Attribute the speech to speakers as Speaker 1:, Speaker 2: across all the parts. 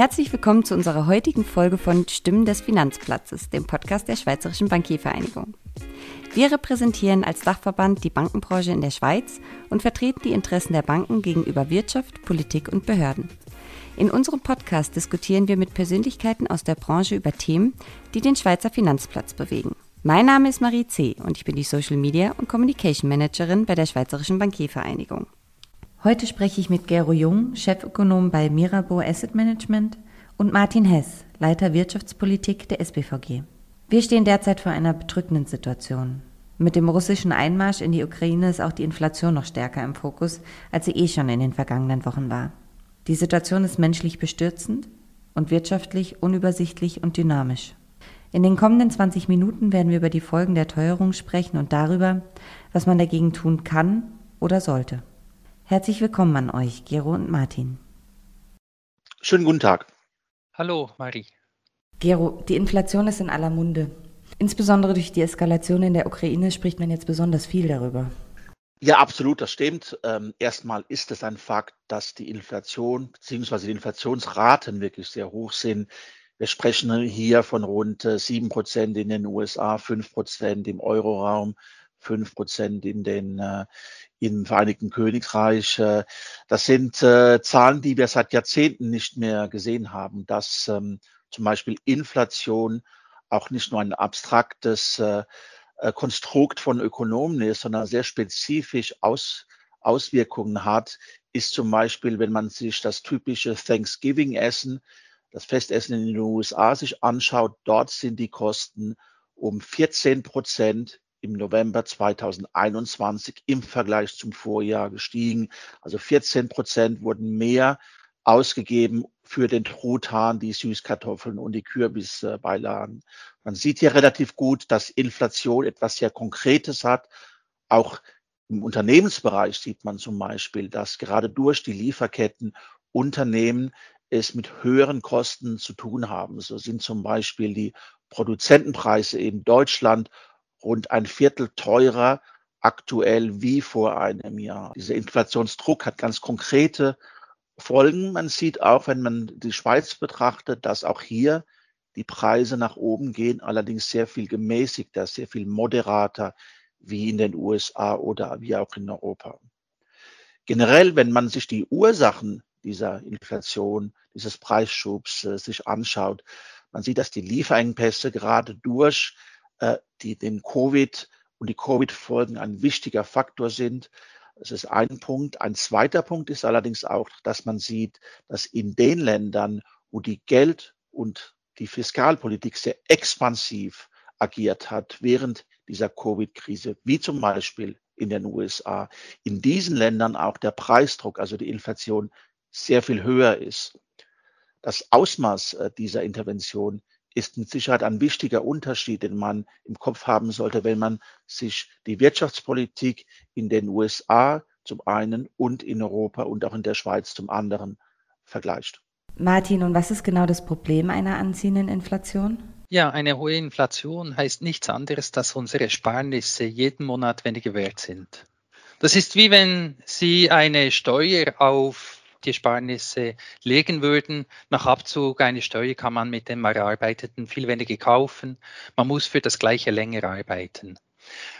Speaker 1: Herzlich willkommen zu unserer heutigen Folge von Stimmen des Finanzplatzes, dem Podcast der Schweizerischen Bankiervereinigung. Wir repräsentieren als Dachverband die Bankenbranche in der Schweiz und vertreten die Interessen der Banken gegenüber Wirtschaft, Politik und Behörden. In unserem Podcast diskutieren wir mit Persönlichkeiten aus der Branche über Themen, die den Schweizer Finanzplatz bewegen. Mein Name ist Marie C. und ich bin die Social Media und Communication Managerin bei der Schweizerischen Bankiervereinigung. Heute spreche ich mit Gero Jung, Chefökonom bei Mirabeau Asset Management und Martin Hess, Leiter Wirtschaftspolitik der SBVG. Wir stehen derzeit vor einer bedrückenden Situation. Mit dem russischen Einmarsch in die Ukraine ist auch die Inflation noch stärker im Fokus, als sie eh schon in den vergangenen Wochen war. Die Situation ist menschlich bestürzend und wirtschaftlich unübersichtlich und dynamisch. In den kommenden 20 Minuten werden wir über die Folgen der Teuerung sprechen und darüber, was man dagegen tun kann oder sollte. Herzlich willkommen an euch, Gero und Martin.
Speaker 2: Schönen guten Tag.
Speaker 3: Hallo, Marie.
Speaker 1: Gero, die Inflation ist in aller Munde. Insbesondere durch die Eskalation in der Ukraine spricht man jetzt besonders viel darüber.
Speaker 2: Ja, absolut, das stimmt. Ähm, erstmal ist es ein Fakt, dass die Inflation bzw. die Inflationsraten wirklich sehr hoch sind. Wir sprechen hier von rund äh, sieben Prozent in den USA, fünf Prozent im Euroraum, fünf Prozent in den äh, im Vereinigten Königreich. Äh, das sind äh, Zahlen, die wir seit Jahrzehnten nicht mehr gesehen haben, dass ähm, zum Beispiel Inflation auch nicht nur ein abstraktes äh, Konstrukt von Ökonomen ist, sondern sehr spezifisch aus, Auswirkungen hat, ist zum Beispiel, wenn man sich das typische Thanksgiving-Essen, das Festessen in den USA sich anschaut, dort sind die Kosten um 14 Prozent im November 2021 im Vergleich zum Vorjahr gestiegen. Also 14 Prozent wurden mehr ausgegeben für den Truthahn, die Süßkartoffeln und die Kürbisbeilagen. Man sieht hier relativ gut, dass Inflation etwas sehr Konkretes hat. Auch im Unternehmensbereich sieht man zum Beispiel, dass gerade durch die Lieferketten Unternehmen es mit höheren Kosten zu tun haben. So sind zum Beispiel die Produzentenpreise in Deutschland rund ein Viertel teurer aktuell wie vor einem Jahr. Dieser Inflationsdruck hat ganz konkrete Folgen. Man sieht auch, wenn man die Schweiz betrachtet, dass auch hier die Preise nach oben gehen, allerdings sehr viel gemäßigter, sehr viel moderater wie in den USA oder wie auch in Europa. Generell, wenn man sich die Ursachen dieser Inflation, dieses Preisschubs äh, sich anschaut, man sieht, dass die Lieferengpässe gerade durch äh, die, den Covid und die Covid-Folgen ein wichtiger Faktor sind. Das ist ein Punkt. Ein zweiter Punkt ist allerdings auch, dass man sieht, dass in den Ländern, wo die Geld- und die Fiskalpolitik sehr expansiv agiert hat während dieser Covid-Krise, wie zum Beispiel in den USA, in diesen Ländern auch der Preisdruck, also die Inflation, sehr viel höher ist. Das Ausmaß äh, dieser Intervention ist mit Sicherheit ein wichtiger Unterschied, den man im Kopf haben sollte, wenn man sich die Wirtschaftspolitik in den USA zum einen und in Europa und auch in der Schweiz zum anderen vergleicht.
Speaker 1: Martin, und was ist genau das Problem einer anziehenden Inflation?
Speaker 3: Ja, eine hohe Inflation heißt nichts anderes, dass unsere Sparnisse jeden Monat weniger wert sind. Das ist wie wenn Sie eine Steuer auf die Ersparnisse legen würden. Nach Abzug einer Steuer kann man mit dem Erarbeiteten viel weniger kaufen. Man muss für das gleiche länger arbeiten.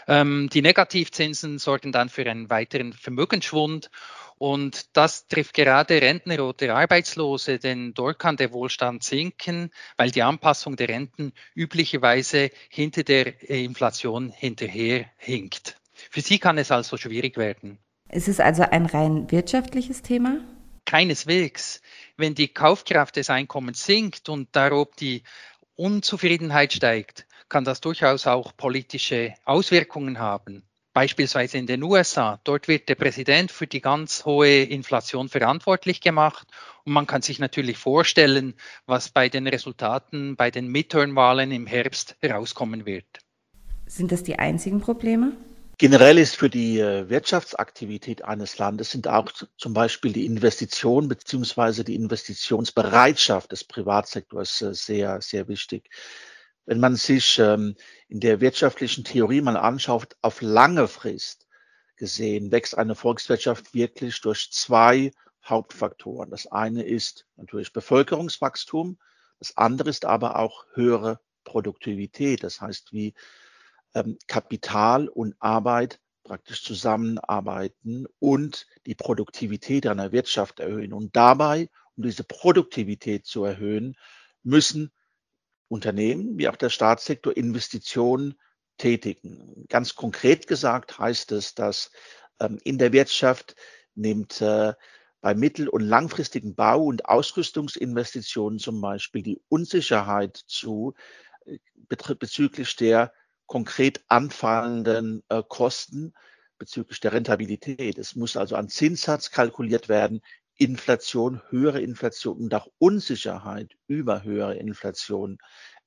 Speaker 3: Ähm, die Negativzinsen sorgen dann für einen weiteren Vermögensschwund und das trifft gerade Rentner oder Arbeitslose, denn dort kann der Wohlstand sinken, weil die Anpassung der Renten üblicherweise hinter der Inflation hinterherhinkt. Für sie kann es also schwierig werden.
Speaker 1: Ist es also ein rein wirtschaftliches Thema?
Speaker 3: Keineswegs. Wenn die Kaufkraft des Einkommens sinkt und darob die Unzufriedenheit steigt, kann das durchaus auch politische Auswirkungen haben. Beispielsweise in den USA. Dort wird der Präsident für die ganz hohe Inflation verantwortlich gemacht. Und man kann sich natürlich vorstellen, was bei den Resultaten bei den Midterm-Wahlen im Herbst herauskommen wird.
Speaker 1: Sind das die einzigen Probleme?
Speaker 2: Generell ist für die äh, Wirtschaftsaktivität eines Landes sind auch zum Beispiel die Investition beziehungsweise die Investitionsbereitschaft des Privatsektors äh, sehr, sehr wichtig. Wenn man sich ähm, in der wirtschaftlichen Theorie mal anschaut, auf lange Frist gesehen wächst eine Volkswirtschaft wirklich durch zwei Hauptfaktoren. Das eine ist natürlich Bevölkerungswachstum, das andere ist aber auch höhere Produktivität. Das heißt, wie ähm, Kapital und Arbeit praktisch zusammenarbeiten und die Produktivität einer Wirtschaft erhöhen. Und dabei, um diese Produktivität zu erhöhen, müssen Unternehmen wie auch der Staatssektor Investitionen tätigen. Ganz konkret gesagt heißt es, dass ähm, in der Wirtschaft nimmt äh, bei mittel- und langfristigen Bau- und Ausrüstungsinvestitionen zum Beispiel die Unsicherheit zu äh, bezüglich der konkret anfallenden äh, Kosten bezüglich der Rentabilität. Es muss also an Zinssatz kalkuliert werden, Inflation, höhere Inflation und auch Unsicherheit über höhere Inflation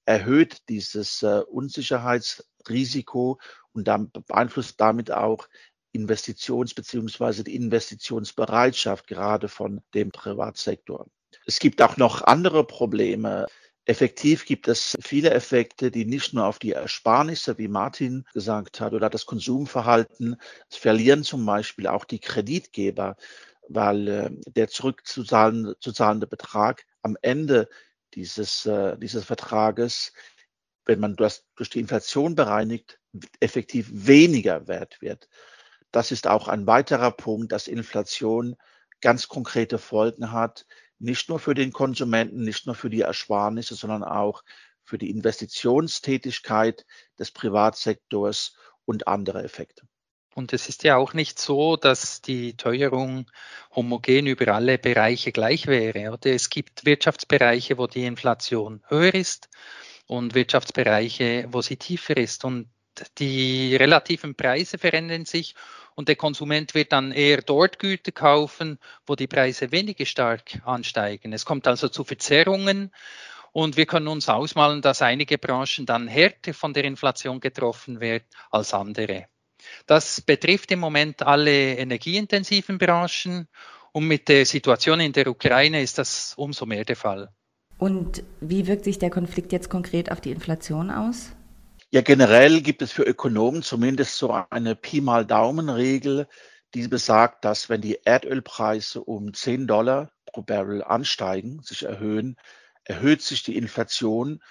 Speaker 2: erhöht dieses äh, Unsicherheitsrisiko und dann beeinflusst damit auch Investitions- beziehungsweise die Investitionsbereitschaft gerade von dem Privatsektor. Es gibt auch noch andere Probleme. Effektiv gibt es viele Effekte, die nicht nur auf die Ersparnisse, wie Martin gesagt hat, oder das Konsumverhalten es verlieren zum Beispiel auch die Kreditgeber, weil äh, der zurückzuzahlende Betrag am Ende dieses, äh, dieses Vertrages, wenn man das durch die Inflation bereinigt, effektiv weniger wert wird. Das ist auch ein weiterer Punkt, dass Inflation ganz konkrete Folgen hat, nicht nur für den Konsumenten, nicht nur für die Ersparnisse, sondern auch für die Investitionstätigkeit des Privatsektors und andere Effekte.
Speaker 3: Und es ist ja auch nicht so, dass die Teuerung homogen über alle Bereiche gleich wäre. Oder es gibt Wirtschaftsbereiche, wo die Inflation höher ist und Wirtschaftsbereiche, wo sie tiefer ist. Und die relativen Preise verändern sich und der Konsument wird dann eher dort Güter kaufen, wo die Preise weniger stark ansteigen. Es kommt also zu Verzerrungen und wir können uns ausmalen, dass einige Branchen dann härter von der Inflation getroffen werden als andere. Das betrifft im Moment alle energieintensiven Branchen und mit der Situation in der Ukraine ist das umso mehr der Fall.
Speaker 1: Und wie wirkt sich der Konflikt jetzt konkret auf die Inflation aus?
Speaker 2: Ja, generell gibt es für Ökonomen zumindest so eine Pi mal Daumen-Regel, die besagt, dass wenn die Erdölpreise um 10 Dollar pro Barrel ansteigen, sich erhöhen, erhöht sich die Inflation,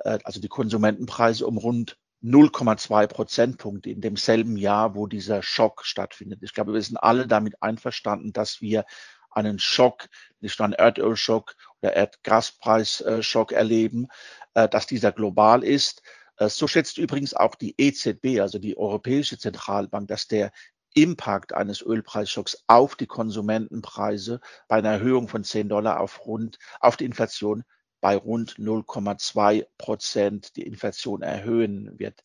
Speaker 2: äh, also die Konsumentenpreise um rund 0,2 Prozentpunkte in demselben Jahr, wo dieser Schock stattfindet. Ich glaube, wir sind alle damit einverstanden, dass wir einen Schock, nicht nur einen Erdölschock oder Erdgaspreisschock erleben, äh, dass dieser global ist. Äh, so schätzt übrigens auch die EZB, also die Europäische Zentralbank, dass der Impact eines Ölpreisschocks auf die Konsumentenpreise bei einer Erhöhung von 10 Dollar auf rund, auf die Inflation bei rund 0,2 Prozent die Inflation erhöhen wird.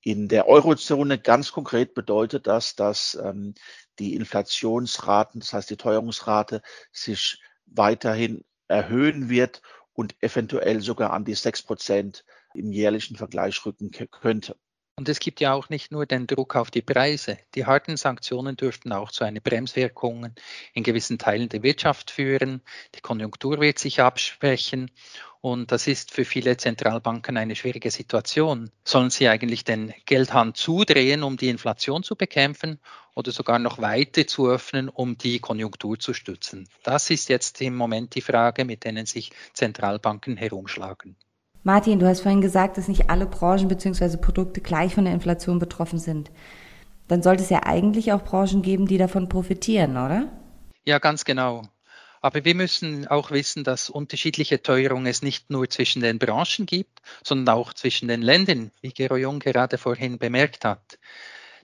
Speaker 2: In der Eurozone ganz konkret bedeutet das, dass ähm, die Inflationsraten, das heißt die Teuerungsrate, sich weiterhin erhöhen wird und eventuell sogar an die 6 Prozent im jährlichen Vergleich rücken könnte.
Speaker 3: Und es gibt ja auch nicht nur den Druck auf die Preise. Die harten Sanktionen dürften auch zu einer Bremswirkung in gewissen Teilen der Wirtschaft führen. Die Konjunktur wird sich abschwächen. Und das ist für viele Zentralbanken eine schwierige Situation. Sollen sie eigentlich den Geldhahn zudrehen, um die Inflation zu bekämpfen oder sogar noch weiter zu öffnen, um die Konjunktur zu stützen? Das ist jetzt im Moment die Frage, mit denen sich Zentralbanken herumschlagen.
Speaker 1: Martin, du hast vorhin gesagt, dass nicht alle Branchen bzw. Produkte gleich von der Inflation betroffen sind. Dann sollte es ja eigentlich auch Branchen geben, die davon profitieren, oder?
Speaker 3: Ja, ganz genau. Aber wir müssen auch wissen, dass unterschiedliche Teuerung es nicht nur zwischen den Branchen gibt, sondern auch zwischen den Ländern, wie Gero Jung gerade vorhin bemerkt hat.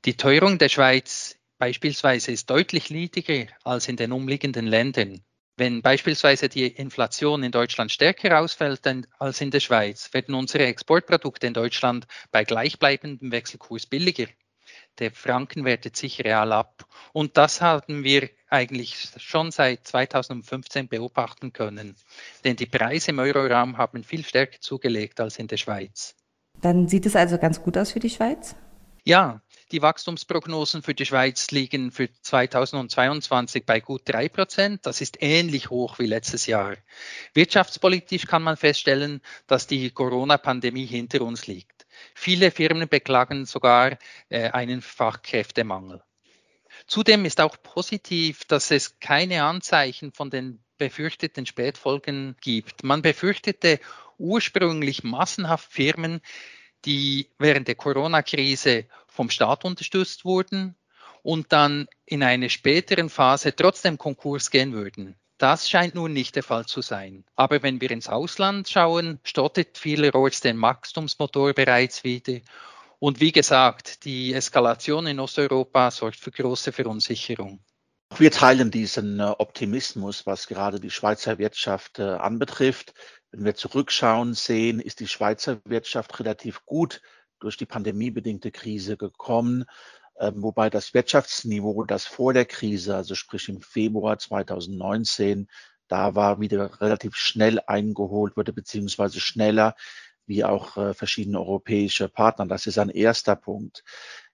Speaker 3: Die Teuerung der Schweiz beispielsweise ist deutlich niedriger als in den umliegenden Ländern. Wenn beispielsweise die Inflation in Deutschland stärker ausfällt als in der Schweiz, werden unsere Exportprodukte in Deutschland bei gleichbleibendem Wechselkurs billiger. Der Franken wertet sich real ab. Und das haben wir eigentlich schon seit 2015 beobachten können. Denn die Preise im Euroraum haben viel stärker zugelegt als in der Schweiz.
Speaker 1: Dann sieht es also ganz gut aus für die Schweiz?
Speaker 3: Ja, die Wachstumsprognosen für die Schweiz liegen für 2022 bei gut drei Prozent. Das ist ähnlich hoch wie letztes Jahr. Wirtschaftspolitisch kann man feststellen, dass die Corona-Pandemie hinter uns liegt. Viele Firmen beklagen sogar äh, einen Fachkräftemangel. Zudem ist auch positiv, dass es keine Anzeichen von den befürchteten Spätfolgen gibt. Man befürchtete ursprünglich massenhaft Firmen, die während der Corona-Krise vom Staat unterstützt wurden und dann in einer späteren Phase trotzdem Konkurs gehen würden. Das scheint nun nicht der Fall zu sein. Aber wenn wir ins Ausland schauen, stottet vielerorts den Wachstumsmotor bereits wieder. Und wie gesagt, die Eskalation in Osteuropa sorgt für große Verunsicherung.
Speaker 2: Wir teilen diesen äh, Optimismus, was gerade die Schweizer Wirtschaft äh, anbetrifft. Wenn wir zurückschauen, sehen, ist die Schweizer Wirtschaft relativ gut durch die pandemiebedingte Krise gekommen. Ähm, wobei das Wirtschaftsniveau, das vor der Krise, also sprich im Februar 2019, da war wieder relativ schnell eingeholt wurde, beziehungsweise schneller wie auch äh, verschiedene europäische Partner. Das ist ein erster Punkt.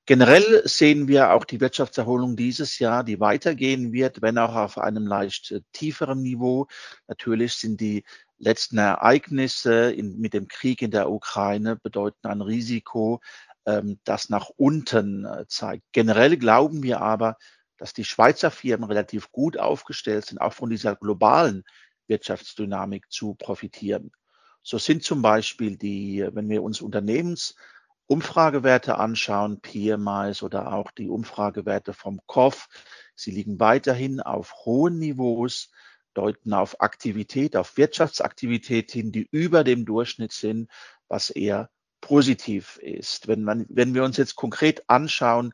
Speaker 2: Generell sehen wir auch die Wirtschaftserholung dieses Jahr, die weitergehen wird, wenn auch auf einem leicht äh, tieferen Niveau. Natürlich sind die letzten Ereignisse in, mit dem Krieg in der Ukraine bedeuten ein Risiko, ähm, das nach unten äh, zeigt. Generell glauben wir aber, dass die Schweizer Firmen relativ gut aufgestellt sind, auch von dieser globalen Wirtschaftsdynamik zu profitieren. So sind zum Beispiel die, wenn wir uns Unternehmensumfragewerte anschauen, PMIs oder auch die Umfragewerte vom KOF, sie liegen weiterhin auf hohen Niveaus, deuten auf Aktivität, auf Wirtschaftsaktivität hin, die über dem Durchschnitt sind, was eher positiv ist. Wenn, man, wenn wir uns jetzt konkret anschauen,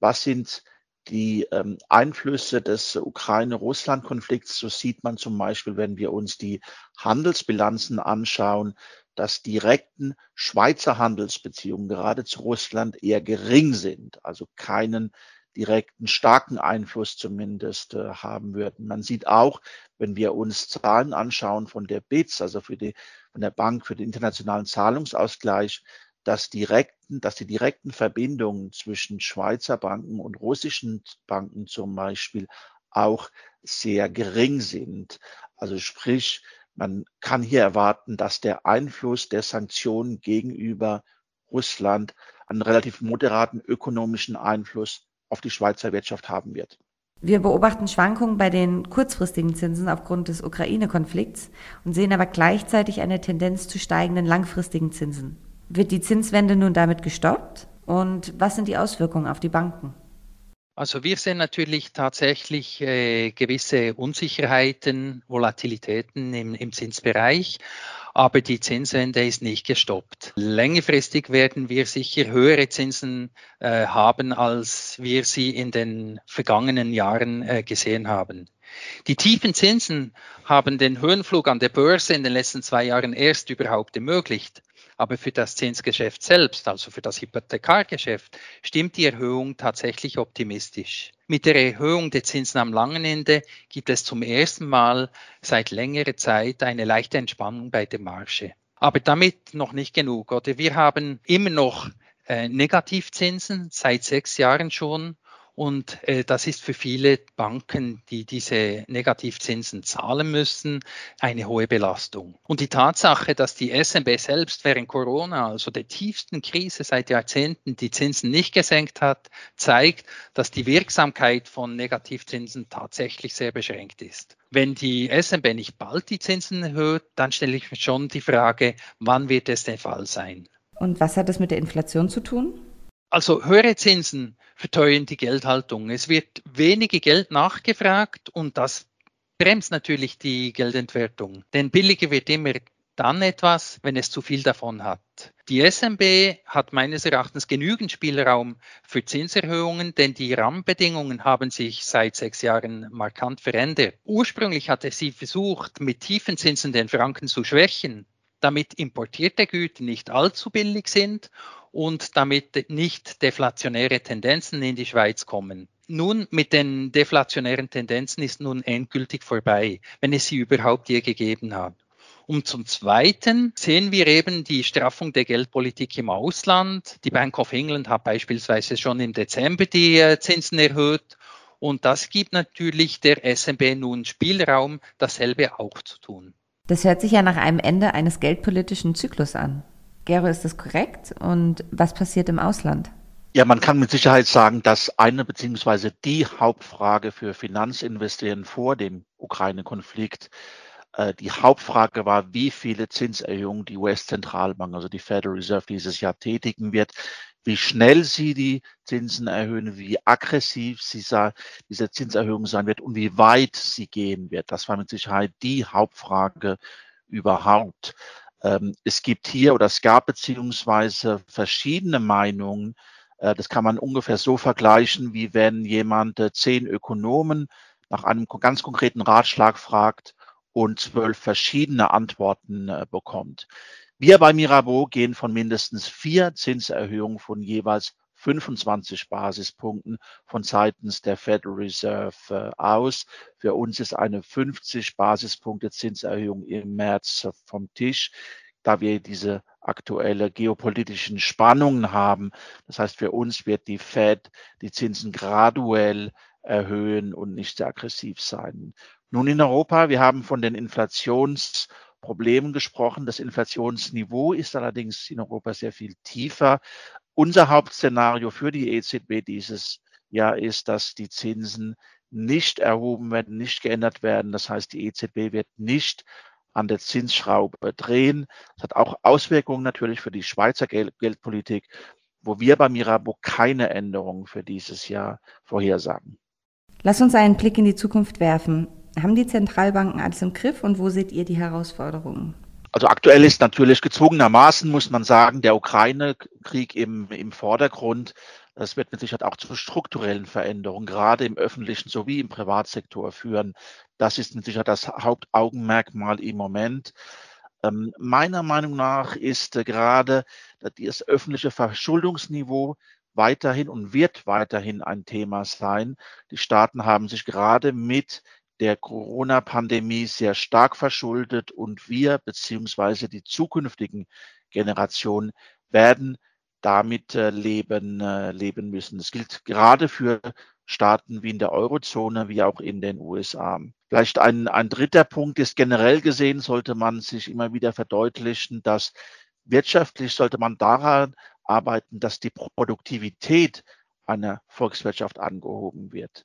Speaker 2: was sind die ähm, Einflüsse des Ukraine-Russland-Konflikts, so sieht man zum Beispiel, wenn wir uns die Handelsbilanzen anschauen, dass direkten Schweizer Handelsbeziehungen gerade zu Russland eher gering sind, also keinen direkten starken Einfluss zumindest äh, haben würden. Man sieht auch, wenn wir uns Zahlen anschauen von der BITS, also für die, von der Bank für den internationalen Zahlungsausgleich, dass direkten, dass die direkten Verbindungen zwischen Schweizer Banken und russischen Banken zum Beispiel auch sehr gering sind. Also sprich, man kann hier erwarten, dass der Einfluss der Sanktionen gegenüber Russland einen relativ moderaten ökonomischen Einfluss auf die Schweizer Wirtschaft haben wird.
Speaker 1: Wir beobachten Schwankungen bei den kurzfristigen Zinsen aufgrund des Ukraine-Konflikts und sehen aber gleichzeitig eine Tendenz zu steigenden langfristigen Zinsen. Wird die Zinswende nun damit gestoppt? Und was sind die Auswirkungen auf die Banken?
Speaker 3: Also wir sehen natürlich tatsächlich äh, gewisse Unsicherheiten, Volatilitäten im, im Zinsbereich, aber die Zinswende ist nicht gestoppt. Längerfristig werden wir sicher höhere Zinsen äh, haben, als wir sie in den vergangenen Jahren äh, gesehen haben. Die tiefen Zinsen haben den Höhenflug an der Börse in den letzten zwei Jahren erst überhaupt ermöglicht. Aber für das Zinsgeschäft selbst, also für das Hypothekargeschäft, stimmt die Erhöhung tatsächlich optimistisch. Mit der Erhöhung der Zinsen am langen Ende gibt es zum ersten Mal seit längerer Zeit eine leichte Entspannung bei der Marge. Aber damit noch nicht genug, oder? Wir haben immer noch äh, Negativzinsen seit sechs Jahren schon und äh, das ist für viele Banken, die diese Negativzinsen zahlen müssen, eine hohe Belastung. Und die Tatsache, dass die SMB selbst während Corona, also der tiefsten Krise seit Jahrzehnten, die Zinsen nicht gesenkt hat, zeigt, dass die Wirksamkeit von Negativzinsen tatsächlich sehr beschränkt ist. Wenn die SMB nicht bald die Zinsen erhöht, dann stelle ich mir schon die Frage, wann wird es der Fall sein?
Speaker 1: Und was hat das mit der Inflation zu tun?
Speaker 3: Also höhere Zinsen verteuern die Geldhaltung. Es wird weniger Geld nachgefragt und das bremst natürlich die Geldentwertung. Denn billiger wird immer dann etwas, wenn es zu viel davon hat. Die SMB hat meines Erachtens genügend Spielraum für Zinserhöhungen, denn die Rahmenbedingungen haben sich seit sechs Jahren markant verändert. Ursprünglich hatte sie versucht, mit tiefen Zinsen den Franken zu schwächen, damit importierte Güter nicht allzu billig sind und damit nicht deflationäre Tendenzen in die Schweiz kommen. Nun, mit den deflationären Tendenzen ist nun endgültig vorbei, wenn es sie überhaupt je gegeben hat. Und zum Zweiten sehen wir eben die Straffung der Geldpolitik im Ausland. Die Bank of England hat beispielsweise schon im Dezember die äh, Zinsen erhöht. Und das gibt natürlich der SMB nun Spielraum, dasselbe auch zu tun.
Speaker 1: Das hört sich ja nach einem Ende eines geldpolitischen Zyklus an. Gero, ist das korrekt? Und was passiert im Ausland?
Speaker 2: Ja, man kann mit Sicherheit sagen, dass eine beziehungsweise die Hauptfrage für Finanzinvestoren vor dem Ukraine-Konflikt äh, die Hauptfrage war, wie viele Zinserhöhungen die US-Zentralbank, also die Federal Reserve dieses Jahr tätigen wird, wie schnell sie die Zinsen erhöhen, wie aggressiv sie diese Zinserhöhung sein wird und wie weit sie gehen wird. Das war mit Sicherheit die Hauptfrage überhaupt. Ähm, es gibt hier oder es gab beziehungsweise verschiedene Meinungen äh, das kann man ungefähr so vergleichen, wie wenn jemand äh, zehn Ökonomen nach einem ganz konkreten Ratschlag fragt und zwölf verschiedene Antworten äh, bekommt. Wir bei Mirabeau gehen von mindestens vier Zinserhöhungen von jeweils 25 Basispunkten von seitens der Federal Reserve aus. Für uns ist eine 50 Basispunkte Zinserhöhung im März vom Tisch da wir diese aktuelle geopolitischen Spannungen haben. Das heißt, für uns wird die Fed die Zinsen graduell erhöhen und nicht sehr aggressiv sein. Nun in Europa, wir haben von den Inflationsproblemen gesprochen. Das Inflationsniveau ist allerdings in Europa sehr viel tiefer. Unser Hauptszenario für die EZB dieses Jahr ist, dass die Zinsen nicht erhoben werden, nicht geändert werden. Das heißt, die EZB wird nicht an der Zinsschraube drehen. Das hat auch Auswirkungen natürlich für die Schweizer Geld Geldpolitik, wo wir bei Mirabeau keine Änderungen für dieses Jahr vorhersagen.
Speaker 1: Lass uns einen Blick in die Zukunft werfen. Haben die Zentralbanken alles im Griff und wo seht ihr die Herausforderungen?
Speaker 2: Also aktuell ist natürlich gezwungenermaßen, muss man sagen, der Ukraine-Krieg im, im Vordergrund. Das wird mit Sicherheit auch zu strukturellen Veränderungen, gerade im öffentlichen sowie im Privatsektor führen. Das ist mit Sicherheit das Hauptaugenmerkmal im Moment. Ähm, meiner Meinung nach ist äh, gerade das öffentliche Verschuldungsniveau weiterhin und wird weiterhin ein Thema sein. Die Staaten haben sich gerade mit der Corona-Pandemie sehr stark verschuldet und wir beziehungsweise die zukünftigen Generationen werden damit äh, leben, äh, leben müssen. Das gilt gerade für Staaten wie in der Eurozone, wie auch in den USA. Vielleicht ein, ein dritter Punkt ist generell gesehen, sollte man sich immer wieder verdeutlichen, dass wirtschaftlich sollte man daran arbeiten, dass die Produktivität einer Volkswirtschaft angehoben wird.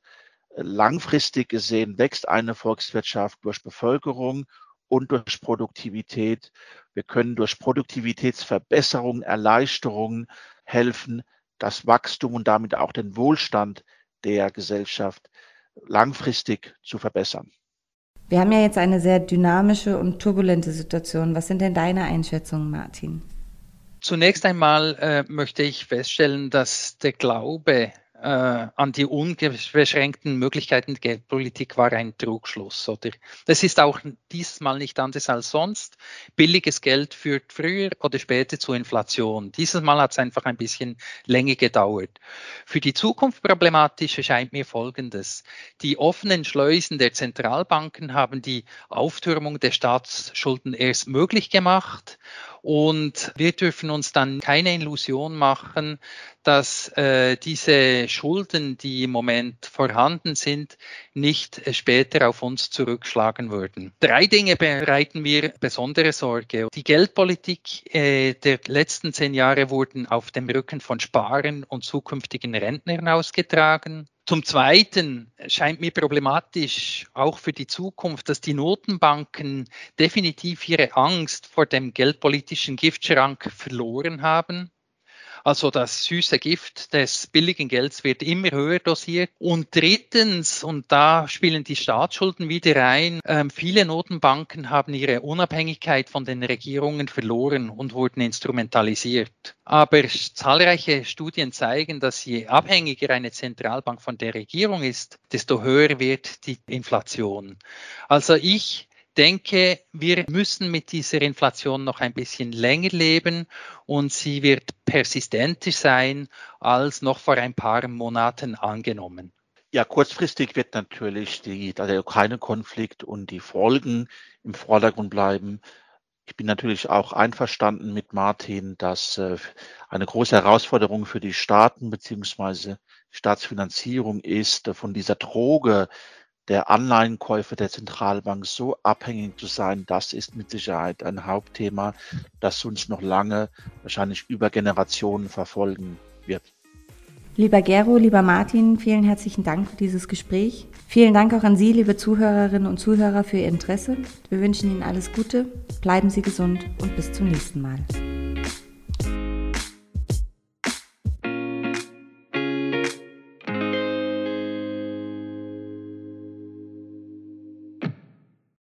Speaker 2: Langfristig gesehen wächst eine Volkswirtschaft durch Bevölkerung und durch Produktivität. Wir können durch Produktivitätsverbesserungen, Erleichterungen helfen, das Wachstum und damit auch den Wohlstand der Gesellschaft langfristig zu verbessern.
Speaker 1: Wir haben ja jetzt eine sehr dynamische und turbulente Situation. Was sind denn deine Einschätzungen, Martin?
Speaker 3: Zunächst einmal äh, möchte ich feststellen, dass der Glaube äh, an die unbeschränkten Möglichkeiten der Geldpolitik war ein Trugschluss. Oder? Das ist auch diesmal nicht anders als sonst. Billiges Geld führt früher oder später zu Inflation. Dieses Mal hat es einfach ein bisschen länger gedauert. Für die Zukunft problematisch erscheint mir Folgendes. Die offenen Schleusen der Zentralbanken haben die Auftürmung der Staatsschulden erst möglich gemacht und wir dürfen uns dann keine Illusion machen, dass äh, diese Schulden, die im Moment vorhanden sind, nicht äh, später auf uns zurückschlagen würden. Drei Dinge bereiten mir besondere Sorge. Die Geldpolitik äh, der letzten zehn Jahre wurden auf dem Rücken von Sparen und zukünftigen Rentnern ausgetragen. Zum Zweiten scheint mir problematisch auch für die Zukunft, dass die Notenbanken definitiv ihre Angst vor dem geldpolitischen Giftschrank verloren haben. Also das süße Gift des billigen Gelds wird immer höher dosiert. Und drittens, und da spielen die Staatsschulden wieder rein, äh, viele Notenbanken haben ihre Unabhängigkeit von den Regierungen verloren und wurden instrumentalisiert. Aber zahlreiche Studien zeigen, dass je abhängiger eine Zentralbank von der Regierung ist, desto höher wird die Inflation. Also ich denke, wir müssen mit dieser Inflation noch ein bisschen länger leben und sie wird persistenter sein als noch vor ein paar Monaten angenommen.
Speaker 2: Ja, kurzfristig wird natürlich die, der Ukraine-Konflikt und die Folgen im Vordergrund bleiben. Ich bin natürlich auch einverstanden mit Martin, dass äh, eine große Herausforderung für die Staaten beziehungsweise Staatsfinanzierung ist, von dieser Droge der Anleihenkäufe der Zentralbank so abhängig zu sein, das ist mit Sicherheit ein Hauptthema, das uns noch lange, wahrscheinlich über Generationen verfolgen wird.
Speaker 1: Lieber Gero, lieber Martin, vielen herzlichen Dank für dieses Gespräch. Vielen Dank auch an Sie, liebe Zuhörerinnen und Zuhörer, für Ihr Interesse. Wir wünschen Ihnen alles Gute, bleiben Sie gesund und bis zum nächsten Mal.